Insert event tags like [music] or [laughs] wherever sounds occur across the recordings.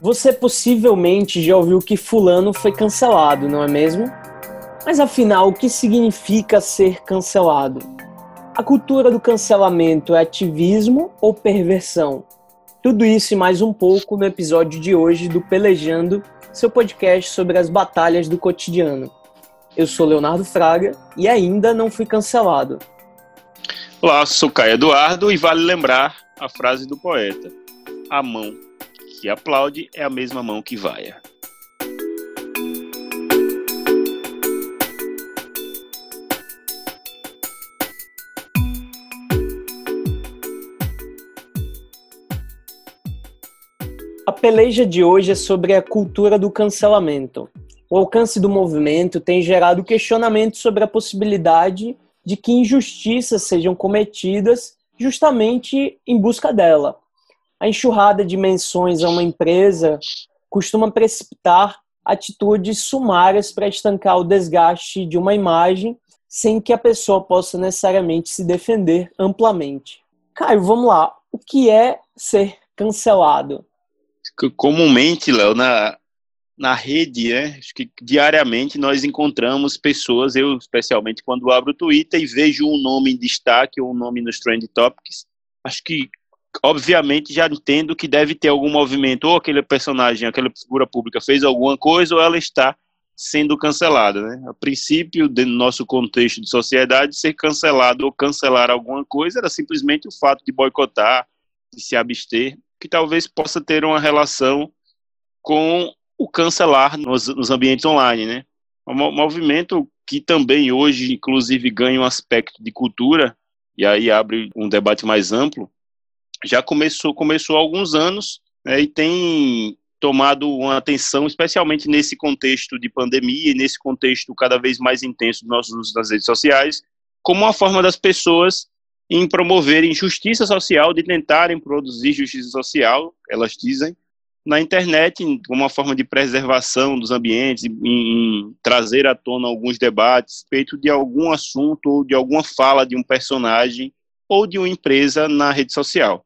Você possivelmente já ouviu que Fulano foi cancelado, não é mesmo? Mas afinal, o que significa ser cancelado? A cultura do cancelamento é ativismo ou perversão? Tudo isso e mais um pouco no episódio de hoje do Pelejando, seu podcast sobre as batalhas do cotidiano. Eu sou Leonardo Fraga e ainda não fui cancelado. Olá, sou Caio Eduardo e vale lembrar a frase do poeta: A mão que aplaude é a mesma mão que vaia. A peleja de hoje é sobre a cultura do cancelamento. O alcance do movimento tem gerado questionamentos sobre a possibilidade de que injustiças sejam cometidas justamente em busca dela. A enxurrada de menções a uma empresa costuma precipitar atitudes sumárias para estancar o desgaste de uma imagem sem que a pessoa possa necessariamente se defender amplamente. Caio, vamos lá. O que é ser cancelado? Comumente, Léo, na, na rede, né, acho que diariamente nós encontramos pessoas, eu especialmente quando abro o Twitter e vejo um nome em destaque ou um nome nos Trend Topics, acho que obviamente já entendo que deve ter algum movimento, ou aquele personagem, aquela figura pública fez alguma coisa, ou ela está sendo cancelada. Né? A princípio, dentro do nosso contexto de sociedade, ser cancelado ou cancelar alguma coisa era simplesmente o fato de boicotar, de se abster, que talvez possa ter uma relação com o cancelar nos, nos ambientes online. Né? Um movimento que também hoje, inclusive, ganha um aspecto de cultura, e aí abre um debate mais amplo, já começou, começou há alguns anos né, e tem tomado uma atenção, especialmente nesse contexto de pandemia e nesse contexto cada vez mais intenso do nosso uso das redes sociais, como uma forma das pessoas em promoverem justiça social, de tentarem produzir justiça social, elas dizem, na internet, como uma forma de preservação dos ambientes, em, trazer à tona alguns debates, feito de algum assunto ou de alguma fala de um personagem ou de uma empresa na rede social.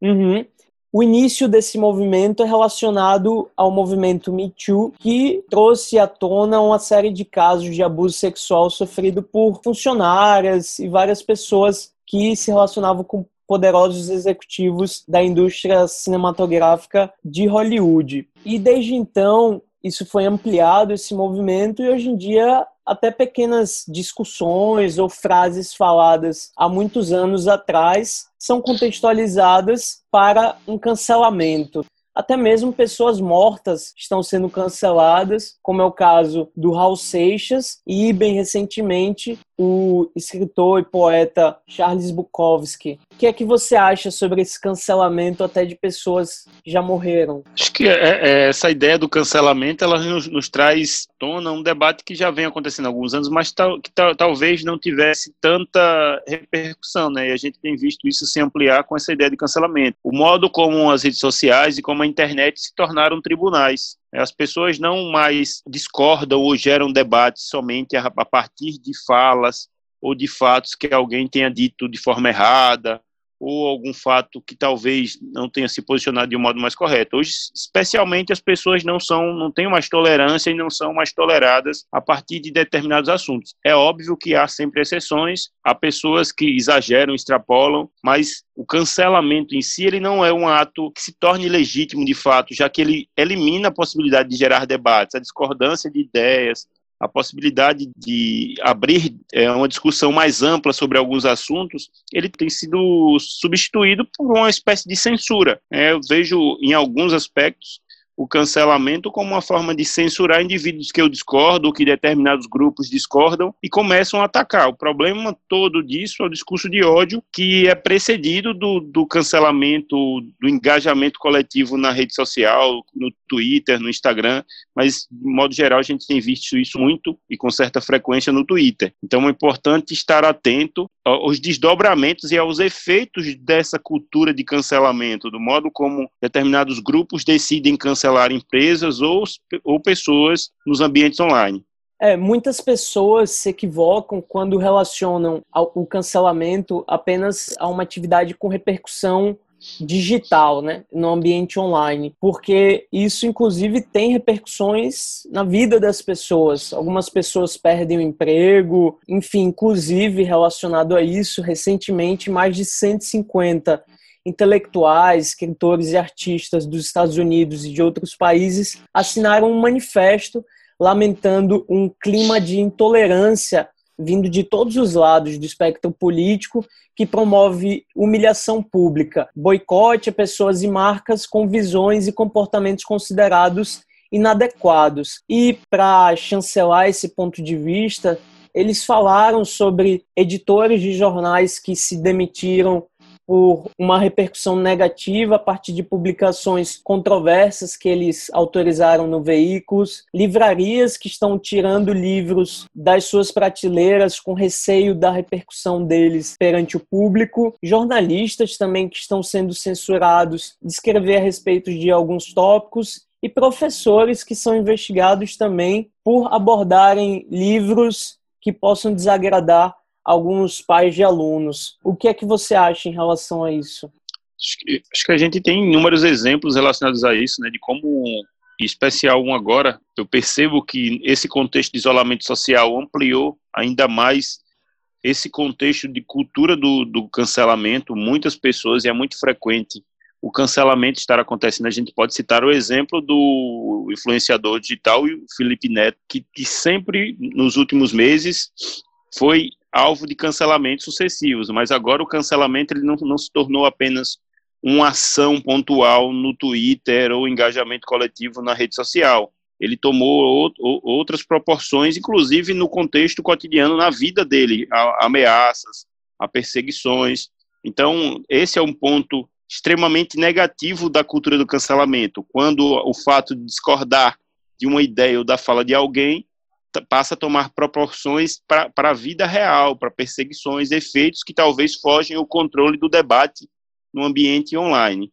Uhum. O início desse movimento é relacionado ao movimento Me Too, que trouxe à tona uma série de casos de abuso sexual sofrido por funcionárias e várias pessoas que se relacionavam com poderosos executivos da indústria cinematográfica de Hollywood. E desde então, isso foi ampliado, esse movimento, e hoje em dia até pequenas discussões ou frases faladas há muitos anos atrás são contextualizadas para um cancelamento. Até mesmo pessoas mortas estão sendo canceladas, como é o caso do Raul Seixas e, bem recentemente, o escritor e poeta Charles Bukowski. O que é que você acha sobre esse cancelamento até de pessoas que já morreram? Acho que é, é, essa ideia do cancelamento ela nos, nos, traz tona um debate que já vem acontecendo há alguns anos, mas tal, que tal, talvez não tivesse tanta repercussão, né? E a gente tem visto isso se ampliar com essa ideia de cancelamento. O modo como as redes sociais e como a internet se tornaram tribunais. As pessoas não mais discordam ou geram debates somente a, partir de falas ou de fatos que alguém tenha dito de forma errada ou algum fato que talvez não tenha se posicionado de um modo mais correto. Hoje, especialmente, as pessoas não são, não têm mais tolerância e não são mais toleradas a partir de determinados assuntos. É óbvio que há sempre exceções, há pessoas que exageram, extrapolam, mas o cancelamento em si ele não é um ato que se torne legítimo de fato, já que ele elimina a possibilidade de gerar debates, a discordância de ideias, a possibilidade de abrir é, uma discussão mais ampla sobre alguns assuntos, ele tem sido substituído por uma espécie de censura. É, eu vejo em alguns aspectos o cancelamento como uma forma de censurar indivíduos que eu discordo, que determinados grupos discordam e começam a atacar. O problema todo disso é o discurso de ódio que é precedido do, do cancelamento, do engajamento coletivo na rede social, no Twitter, no Instagram, mas de modo geral a gente tem visto isso muito e com certa frequência no Twitter. Então é importante estar atento aos desdobramentos e aos efeitos dessa cultura de cancelamento, do modo como determinados grupos decidem cancelar cancelar empresas ou, ou pessoas nos ambientes online. É, muitas pessoas se equivocam quando relacionam o cancelamento apenas a uma atividade com repercussão digital, né, no ambiente online, porque isso inclusive tem repercussões na vida das pessoas. Algumas pessoas perdem o emprego, enfim, inclusive relacionado a isso, recentemente mais de 150 intelectuais, escritores e artistas dos Estados Unidos e de outros países assinaram um manifesto lamentando um clima de intolerância vindo de todos os lados do espectro político que promove humilhação pública, boicote a pessoas e marcas com visões e comportamentos considerados inadequados. E para chancelar esse ponto de vista, eles falaram sobre editores de jornais que se demitiram por uma repercussão negativa a partir de publicações controversas que eles autorizaram no veículos, livrarias que estão tirando livros das suas prateleiras com receio da repercussão deles perante o público, jornalistas também que estão sendo censurados de escrever a respeito de alguns tópicos. E professores que são investigados também por abordarem livros que possam desagradar alguns pais de alunos. O que é que você acha em relação a isso? Acho que, acho que a gente tem inúmeros exemplos relacionados a isso, né, de como, em especial um agora, eu percebo que esse contexto de isolamento social ampliou ainda mais esse contexto de cultura do, do cancelamento. Muitas pessoas, e é muito frequente, o cancelamento estar acontecendo. A gente pode citar o exemplo do influenciador digital Felipe Neto, que, que sempre, nos últimos meses, foi alvo de cancelamentos sucessivos, mas agora o cancelamento ele não, não se tornou apenas uma ação pontual no Twitter ou engajamento coletivo na rede social. Ele tomou outras proporções, inclusive no contexto cotidiano, na vida dele, a ameaças, a perseguições. Então, esse é um ponto extremamente negativo da cultura do cancelamento, quando o fato de discordar de uma ideia ou da fala de alguém passa a tomar proporções para a vida real, para perseguições, efeitos que talvez fogem ao controle do debate no ambiente online.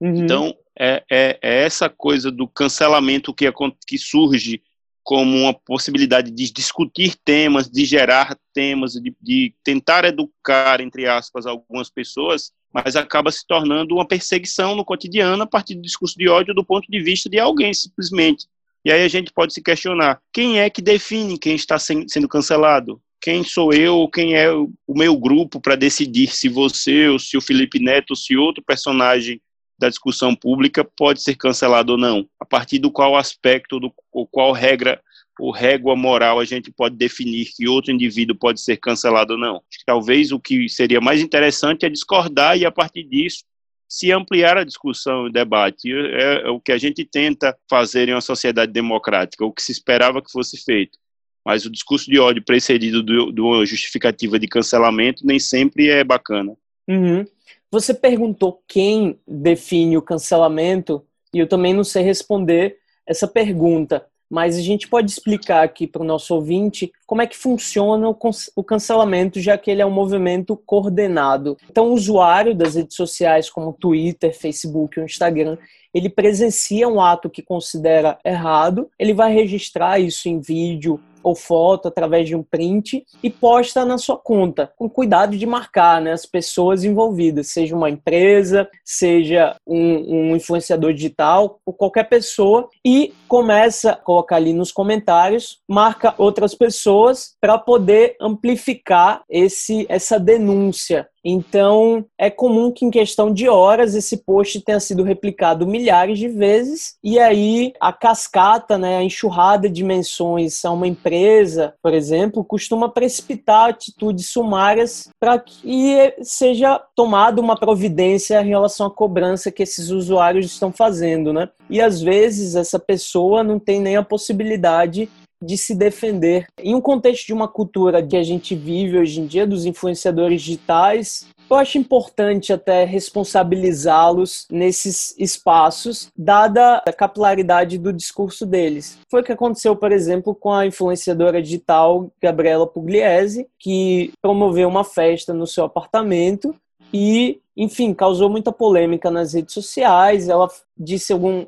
Uhum. Então, é, é, é, essa coisa do cancelamento que, que surge como uma possibilidade de discutir temas, de gerar temas, de, de tentar educar, entre aspas, algumas pessoas, mas acaba se tornando uma perseguição no cotidiano a partir do discurso de ódio do ponto de vista de alguém, simplesmente. E aí a gente pode se questionar: quem é que define quem está sendo cancelado? Quem sou eu quem é o meu grupo para decidir se você ou se o Felipe Neto ou se outro personagem da discussão pública pode ser cancelado ou não? A partir do qual aspecto, do ou qual regra ou régua moral a gente pode definir que outro indivíduo pode ser cancelado ou não? Talvez o que seria mais interessante é discordar e, a partir disso, se ampliar a discussão e o debate. É, é, o que a gente tenta fazer em uma sociedade democrática, o que se esperava que fosse feito. Mas o discurso de ódio precedido de uma justificativa de cancelamento nem sempre é bacana. Uhum. Você perguntou quem define o cancelamento, e eu também não sei responder essa pergunta mas a gente pode explicar aqui para o nosso ouvinte como é que funciona o cancelamento, já que ele é um movimento coordenado. Então, o usuário das redes sociais, como Twitter, Facebook ou Instagram, ele presencia um ato que considera errado, ele vai registrar isso em vídeo ou foto através de um print e posta na sua conta, com cuidado de marcar né, as pessoas envolvidas, seja uma empresa, seja um, um influenciador digital ou qualquer pessoa, e começa a colocar ali nos comentários, marca outras pessoas para poder amplificar esse, essa denúncia então, é comum que em questão de horas esse post tenha sido replicado milhares de vezes e aí a cascata, né, a enxurrada de menções a uma empresa, por exemplo, costuma precipitar atitudes sumárias para que seja tomada uma providência em relação à cobrança que esses usuários estão fazendo, né? E às vezes essa pessoa não tem nem a possibilidade de se defender. Em um contexto de uma cultura que a gente vive hoje em dia, dos influenciadores digitais, eu acho importante até responsabilizá-los nesses espaços, dada a capilaridade do discurso deles. Foi o que aconteceu, por exemplo, com a influenciadora digital Gabriela Pugliese, que promoveu uma festa no seu apartamento e, enfim, causou muita polêmica nas redes sociais. Ela disse algum,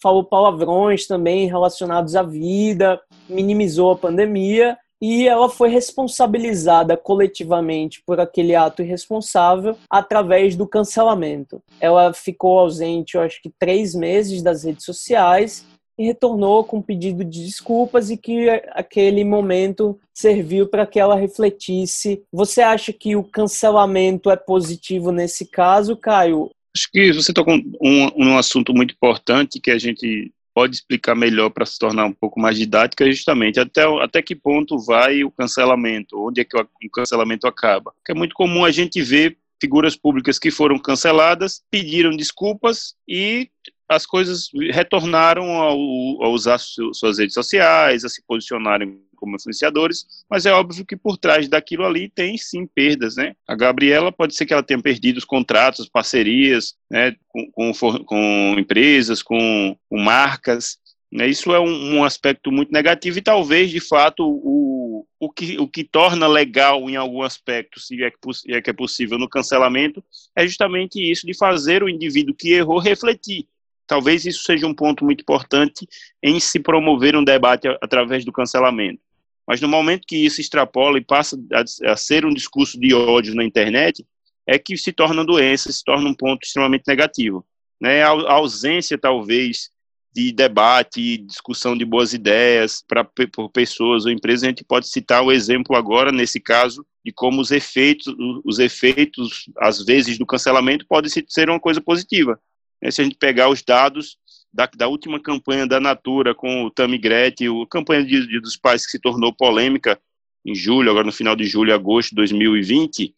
falou palavrões também relacionados à vida, minimizou a pandemia e ela foi responsabilizada coletivamente por aquele ato irresponsável através do cancelamento. Ela ficou ausente, eu acho que três meses das redes sociais e retornou com um pedido de desculpas e que aquele momento serviu para que ela refletisse. Você acha que o cancelamento é positivo nesse caso, Caio? Acho que você tocou um, um assunto muito importante que a gente pode explicar melhor para se tornar um pouco mais didática, justamente até, até que ponto vai o cancelamento, onde é que o, o cancelamento acaba. Porque é muito comum a gente ver figuras públicas que foram canceladas, pediram desculpas e as coisas retornaram ao, a usar suas redes sociais, a se posicionarem como influenciadores, mas é óbvio que por trás daquilo ali tem sim perdas, né? A Gabriela pode ser que ela tenha perdido os contratos, parcerias, né, com, com, com empresas, com, com marcas, né? Isso é um, um, aspecto muito negativo e talvez, de fato, o, o, que, o que torna legal em algum aspecto, se é, que, é que é possível, no cancelamento, é justamente isso de fazer o indivíduo que errou refletir Talvez isso seja um ponto muito importante em se promover um debate através do cancelamento. Mas no momento que isso extrapola e passa a, ser um discurso de ódio na internet, é que se torna doença, se torna um ponto extremamente negativo. Né? A, ausência, talvez, de debate discussão de boas ideias para por pessoas ou empresas, a gente pode citar o exemplo agora, nesse caso, de como os efeitos, os efeitos, às vezes, do cancelamento podem ser uma coisa positiva. Né, se a gente pegar os dados da, da, última campanha da Natura com o Tammy Gretchen, a campanha de, de, dos pais que se tornou polêmica em julho, agora no final de julho agosto de 2020,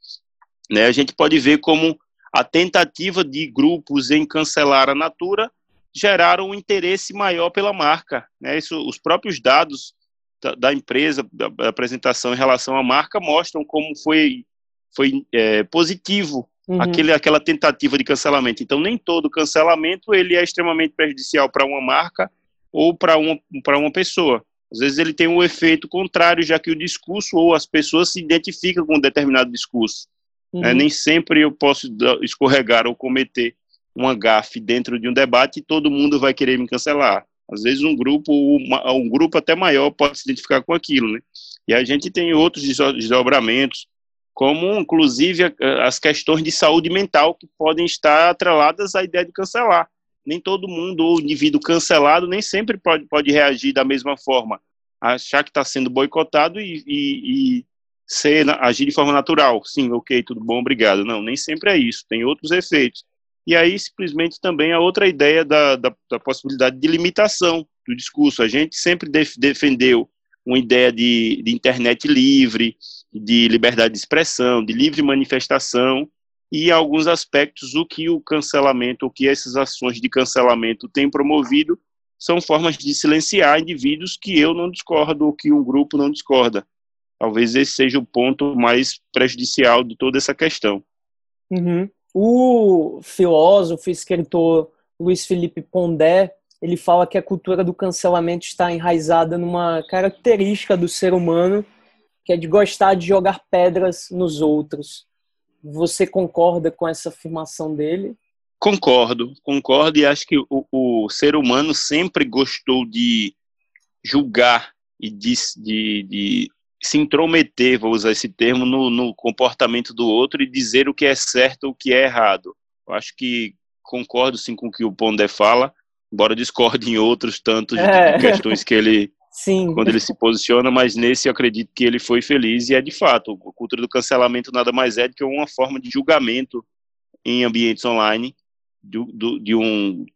né, a gente pode ver como a tentativa de grupos em cancelar a Natura geraram um interesse maior pela marca. Né, isso, os próprios dados da, da empresa, da, da, apresentação em relação à marca, mostram como foi, foi é, positivo uhum. aquele, aquela tentativa de cancelamento. Então, nem todo cancelamento ele é extremamente prejudicial para uma marca ou para uma, uma pessoa. Às vezes ele tem um efeito contrário, já que o discurso ou as pessoas se identificam com um determinado discurso. Uhum. É, nem sempre eu posso escorregar ou cometer uma gafe dentro de um debate e todo mundo vai querer me cancelar. Às vezes um grupo, uma, um grupo até maior pode se identificar com aquilo, né? E a gente tem outros desdobramentos, como inclusive as questões de saúde mental que podem estar atreladas à ideia de cancelar. Nem todo mundo, ou indivíduo cancelado, nem sempre pode, pode reagir da mesma forma, achar que está sendo boicotado e, e, e ser, agir de forma natural. Sim, ok, tudo bom, obrigado. Não, nem sempre é isso, tem outros efeitos. E aí, simplesmente, também a outra ideia da, da, da possibilidade de limitação do discurso. A gente sempre def, defendeu uma ideia de, de internet livre, de liberdade de expressão, de livre manifestação, e alguns aspectos o que o cancelamento, o que essas ações de cancelamento têm promovido são formas de silenciar indivíduos que eu não discordo ou que um grupo não discorda. Talvez esse seja o ponto mais prejudicial de toda essa questão. Uhum. O filósofo escritor Luiz Felipe Pondé ele fala que a cultura do cancelamento está enraizada numa característica do ser humano, que é de gostar de jogar pedras nos outros. Você concorda com essa afirmação dele? Concordo, concordo e acho que o, o ser humano sempre gostou de julgar e de, de, de, se intrometer, vou usar esse termo, no, no comportamento do outro e dizer o que é certo ou o que é errado. Eu acho que concordo sim com o que o Pondé fala, embora discorde em outros tantos é. questões que ele Sim. quando ele se posiciona, mas nesse eu acredito que ele foi feliz e é de fato, a cultura do cancelamento nada mais é do que uma forma de julgamento em ambientes online do, do, de um,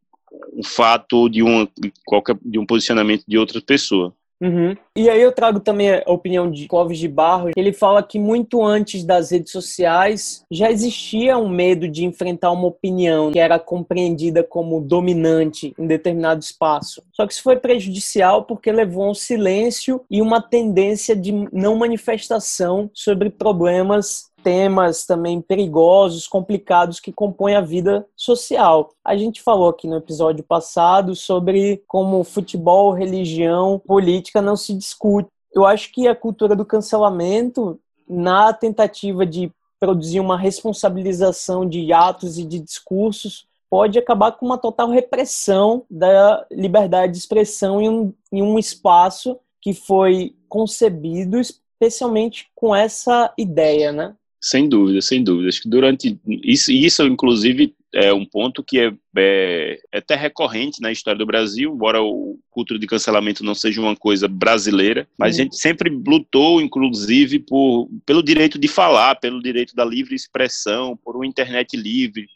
um fato de um qualquer de um posicionamento de outra pessoa. Uhum. E aí eu trago também a opinião de Clóvis de Barros. Ele fala que muito antes das redes sociais já existia um medo de enfrentar uma opinião que era compreendida como dominante em determinado espaço. Só que isso foi prejudicial porque levou a um silêncio e uma tendência de não manifestação sobre problemas temas também perigosos, complicados que compõem a vida social. A gente falou aqui no episódio passado sobre como futebol, religião, política não se discute. Eu acho que a cultura do cancelamento, na tentativa de produzir uma responsabilização de atos e de discursos, pode acabar com uma total repressão da liberdade de expressão em um, em um espaço que foi concebido especialmente com essa ideia, né? Sem dúvida, sem dúvida. Acho que durante isso, isso inclusive é um ponto que é, é, é, até recorrente na história do Brasil, embora o culto de cancelamento não seja uma coisa brasileira, mas uhum. a gente sempre lutou, inclusive, por, pelo direito de falar, pelo direito da livre expressão, por uma internet livre,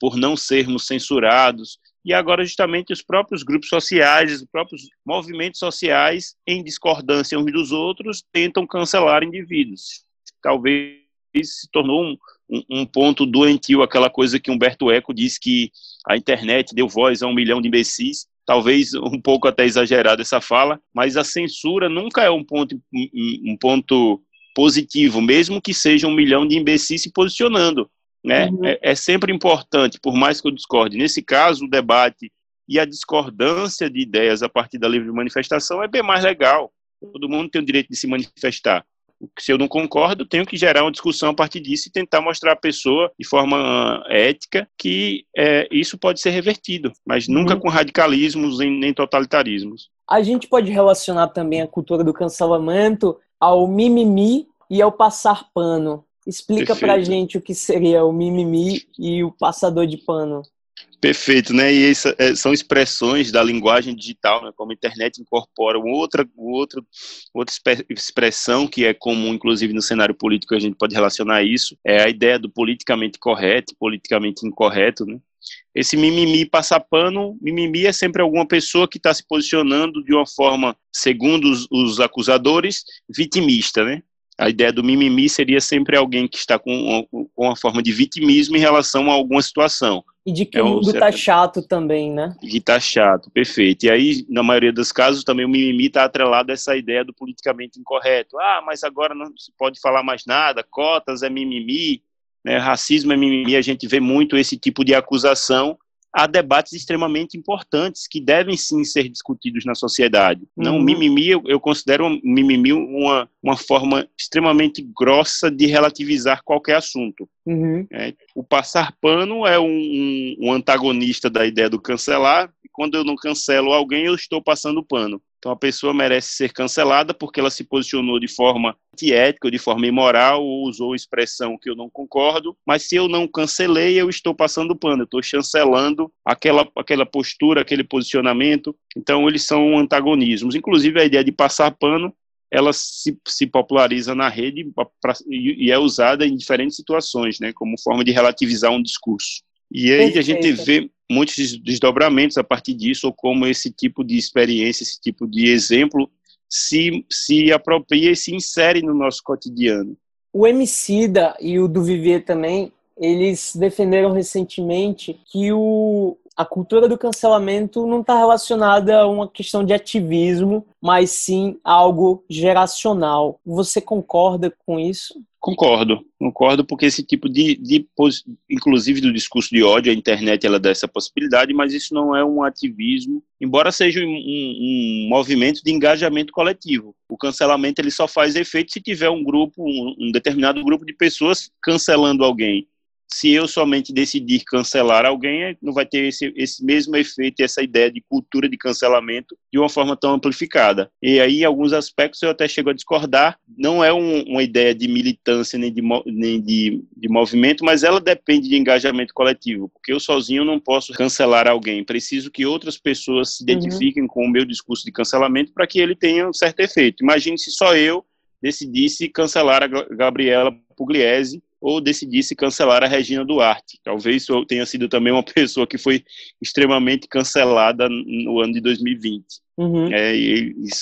por não sermos censurados. E agora, justamente, os próprios grupos sociais, os próprios movimentos sociais, em discordância uns dos outros, tentam cancelar indivíduos. Talvez se tornou um, um, um, ponto doentio, aquela coisa que Humberto Eco diz que a internet deu voz a um milhão de imbecis, talvez um pouco até exagerada essa fala, mas a censura nunca é um ponto, um, ponto positivo, mesmo que seja um milhão de imbecis se posicionando. Né? Uhum. É, é sempre importante, por mais que eu discorde. Nesse caso, o debate e a discordância de ideias a partir da livre manifestação é bem mais legal. Todo mundo tem o direito de se manifestar se eu não concordo, tenho que gerar uma discussão a partir disso e tentar mostrar à pessoa, de forma ética, que é, isso pode ser revertido, mas nunca uhum. com radicalismos nem totalitarismos. A gente pode relacionar também a cultura do cancelamento ao mimimi e ao passar pano. Explica Perfeito. pra gente o que seria o mimimi e o passador de pano. Perfeito, né? E essa, é, são expressões da linguagem digital, né? como a internet incorpora outra, outra, outra expressão que é comum, inclusive no cenário político, a gente pode relacionar isso, é a ideia do politicamente correto, politicamente incorreto, né? Esse mimimi passar pano, mimimi é sempre alguma pessoa que está se posicionando de uma forma, segundo os, os acusadores, vitimista, né? A ideia do mimimi seria sempre alguém que está com uma, com uma forma de vitimismo em relação a alguma situação. E de que é o mundo está chato também, né? Que está chato, perfeito. E aí, na maioria dos casos, também o mimimi está atrelado a essa ideia do politicamente incorreto. Ah, mas agora não se pode falar mais nada, cotas é mimimi, né? racismo é mimimi. A gente vê muito esse tipo de acusação há debates extremamente importantes que devem sim ser discutidos na sociedade. Uhum. Não, mimimi, eu, eu considero um, mimimi uma, uma forma extremamente grossa de relativizar qualquer assunto. Uhum. É, o passar pano é um, um, um antagonista da ideia do cancelar, e quando eu não cancelo alguém, eu estou passando pano. Então a pessoa merece ser cancelada porque ela se posicionou de forma antiética de forma imoral ou usou expressão que eu não concordo, mas se eu não cancelei, eu estou passando pano, eu estou chancelando aquela, aquela postura, aquele posicionamento. Então eles são antagonismos. Inclusive a ideia de passar pano ela se, se populariza na rede pra, e é usada em diferentes situações, né, como forma de relativizar um discurso. E aí Perfeito. a gente vê muitos desdobramentos a partir disso, ou como esse tipo de experiência, esse tipo de exemplo se, se apropria e se insere no nosso cotidiano. O Emicida e o do Viver também, eles defenderam recentemente que o, a cultura do cancelamento não está relacionada a uma questão de ativismo, mas sim algo geracional. Você concorda com isso? Concordo, concordo, porque esse tipo de, de, inclusive do discurso de ódio, a internet ela dá essa possibilidade, mas isso não é um ativismo, embora seja um, um, um movimento de engajamento coletivo. O cancelamento ele só faz efeito se tiver um grupo, um, um determinado grupo de pessoas cancelando alguém se eu somente decidir cancelar alguém, não vai ter esse, esse mesmo efeito, essa ideia de cultura de cancelamento de uma forma tão amplificada. E aí, em alguns aspectos, eu até chego a discordar. Não é um, uma ideia de militância nem, de, nem de, de movimento, mas ela depende de engajamento coletivo, porque eu sozinho não posso cancelar alguém. Preciso que outras pessoas se uhum. identifiquem uhum. com o meu discurso de cancelamento para que ele tenha um certo efeito. Imagine se só eu decidisse cancelar a Gabriela Pugliese ou decidisse cancelar a Regina Duarte. Talvez eu tenha sido também uma [laughs] pessoa que foi extremamente cancelada no ano de 2020. Uhum. É,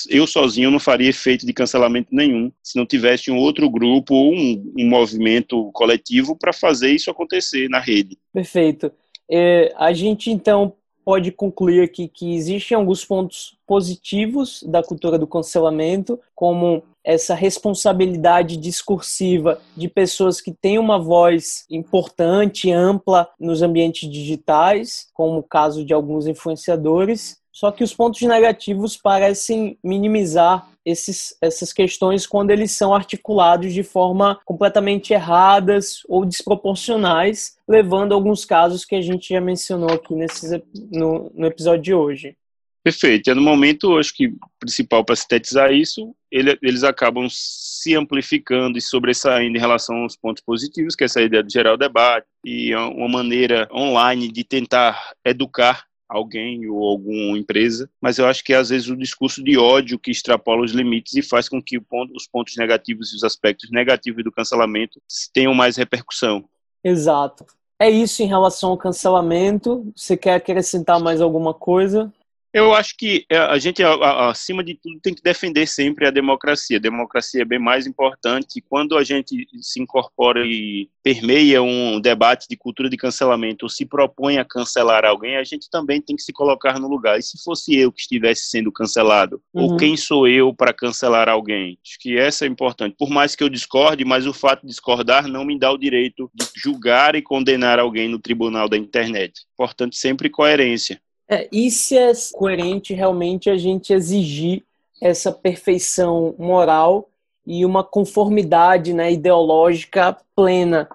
eu sozinho não faria efeito de cancelamento nenhum se não tivesse um outro grupo ou um, um movimento coletivo para fazer isso acontecer na rede. Perfeito. É, a gente então pode concluir aqui que existem alguns pontos positivos da cultura do cancelamento, como essa responsabilidade discursiva de pessoas que têm uma voz importante, ampla nos ambientes digitais, como o caso de alguns influenciadores. Só que os pontos negativos parecem minimizar esses, essas questões quando eles são articulados de forma completamente erradas ou desproporcionais, levando a alguns casos que a gente já mencionou aqui nesse, no, no episódio de hoje. Perfeito. E no momento, acho que principal para sintetizar isso, ele, eles acabam se amplificando e sobressaindo em relação aos pontos positivos, que é essa ideia de gerar o debate e uma maneira online de tentar educar alguém ou alguma empresa, mas eu acho que às vezes o discurso de ódio que extrapola os limites e faz com que ponto, os pontos negativos e os aspectos negativos do cancelamento tenham mais repercussão. Exato. É isso em relação ao cancelamento. Você quer acrescentar mais alguma coisa? Eu acho que é, a gente, acima de tudo, tem que defender sempre a democracia. A democracia é bem mais importante. Quando a gente se incorpora e permeia um debate de cultura de cancelamento ou se propõe a cancelar alguém, a gente também tem que se colocar no lugar. E se fosse eu que estivesse sendo cancelado? Uhum. Ou quem sou eu para cancelar alguém? Acho que essa é importante. Por mais que eu discorde, mas o fato de discordar não me dá o direito de julgar e condenar alguém no tribunal da internet. Portanto, sempre coerência. É, e se é coerente realmente a gente exigir essa perfeição moral e uma conformidade né, ideológica plena?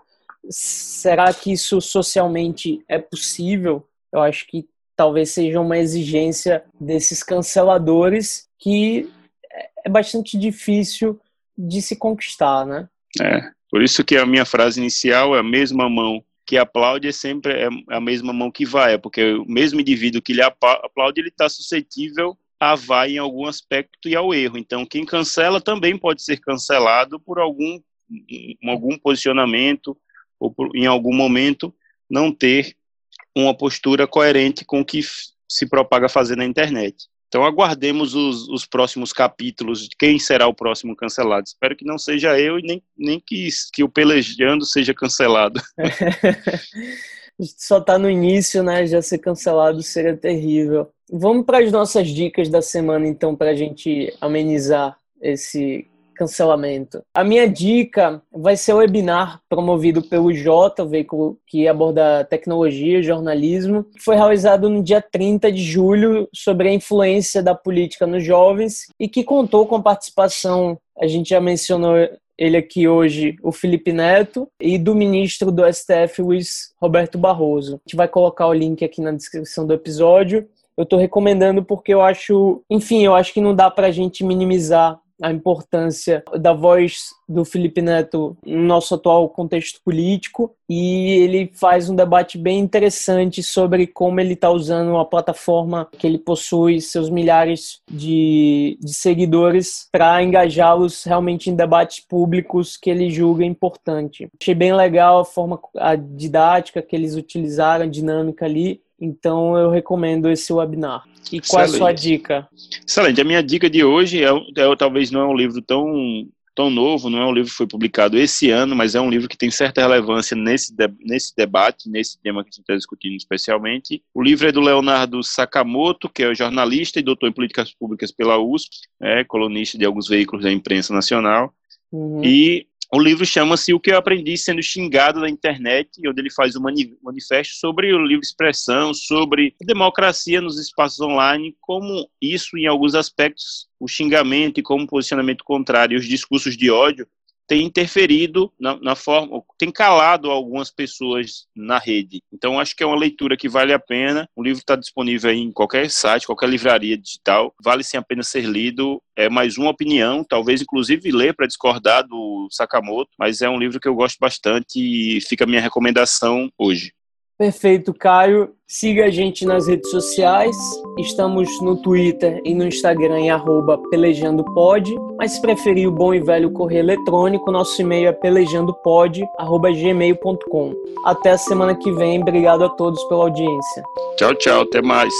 Será que isso socialmente é possível? Eu acho que talvez seja uma exigência desses canceladores que é bastante difícil de se conquistar, né? É, por isso que a minha frase inicial é a mesma mão que aplaude é sempre é a mesma mão que vai, é porque o mesmo indivíduo que lhe aplaude, ele está suscetível a vai em algum aspecto e ao erro. Então, quem cancela também pode ser cancelado por algum, algum posicionamento ou por, em algum momento não ter uma postura coerente com o que se propaga fazer na internet. Então aguardemos os, os, próximos capítulos de quem será o próximo cancelado. Espero que não seja eu e nem, nem que, que o Pelejando seja cancelado. [laughs] Só está no início, né? Já ser cancelado seria terrível. Vamos para as nossas dicas da semana, então, para a gente amenizar esse cancelamento. A minha dica vai ser o webinar promovido pelo Jota, o veículo que aborda tecnologia e jornalismo. Foi realizado no dia 30 de julho sobre a influência da política nos jovens e que contou com a participação, a gente já mencionou ele aqui hoje, o Felipe Neto, e do ministro do STF, Luiz Roberto Barroso. A gente vai colocar o link aqui na descrição do episódio. Eu estou recomendando porque eu acho, enfim, eu acho que não dá para a gente minimizar a importância da voz do Felipe Neto no nosso atual contexto político e ele faz um debate bem interessante sobre como ele está usando a plataforma que ele possui, seus milhares de, de seguidores, para engajá-los realmente em debates públicos que ele julga importante. Achei bem legal a forma, a didática que eles utilizaram, a dinâmica ali, então eu recomendo esse webinar. E qual Excelente. a sua dica? Excelente. A minha dica de hoje é, é talvez não é um livro tão tão novo, não é um livro que foi publicado esse ano, mas é um livro que tem certa relevância nesse, de, nesse debate, nesse tema que a gente está discutindo especialmente. O livro é do Leonardo Sakamoto, que é jornalista e doutor em políticas públicas pela USP, é colunista de alguns veículos da imprensa nacional. Uhum. E o livro chama-se O que eu aprendi sendo xingado na internet, onde ele faz um manifesto sobre o livre expressão, sobre democracia nos espaços online, como isso, em alguns aspectos, o xingamento e como posicionamento contrário os discursos de ódio tem interferido na, na, forma, tem calado algumas pessoas na rede. Então, acho que é uma leitura que vale a pena. O livro está disponível em qualquer site, qualquer livraria digital. Vale sim a pena ser lido. É mais uma opinião, talvez inclusive ler para discordar do Sakamoto, mas é um livro que eu gosto bastante e fica a minha recomendação hoje. Perfeito, Caio. Siga a gente nas redes sociais. Estamos no Twitter e no Instagram em arroba pelejandopod. Mas se preferir o bom e velho correio eletrônico, nosso e-mail é pelejandopod.gmail.com. Até a semana que vem. Obrigado a todos pela audiência. Tchau, tchau. Até mais.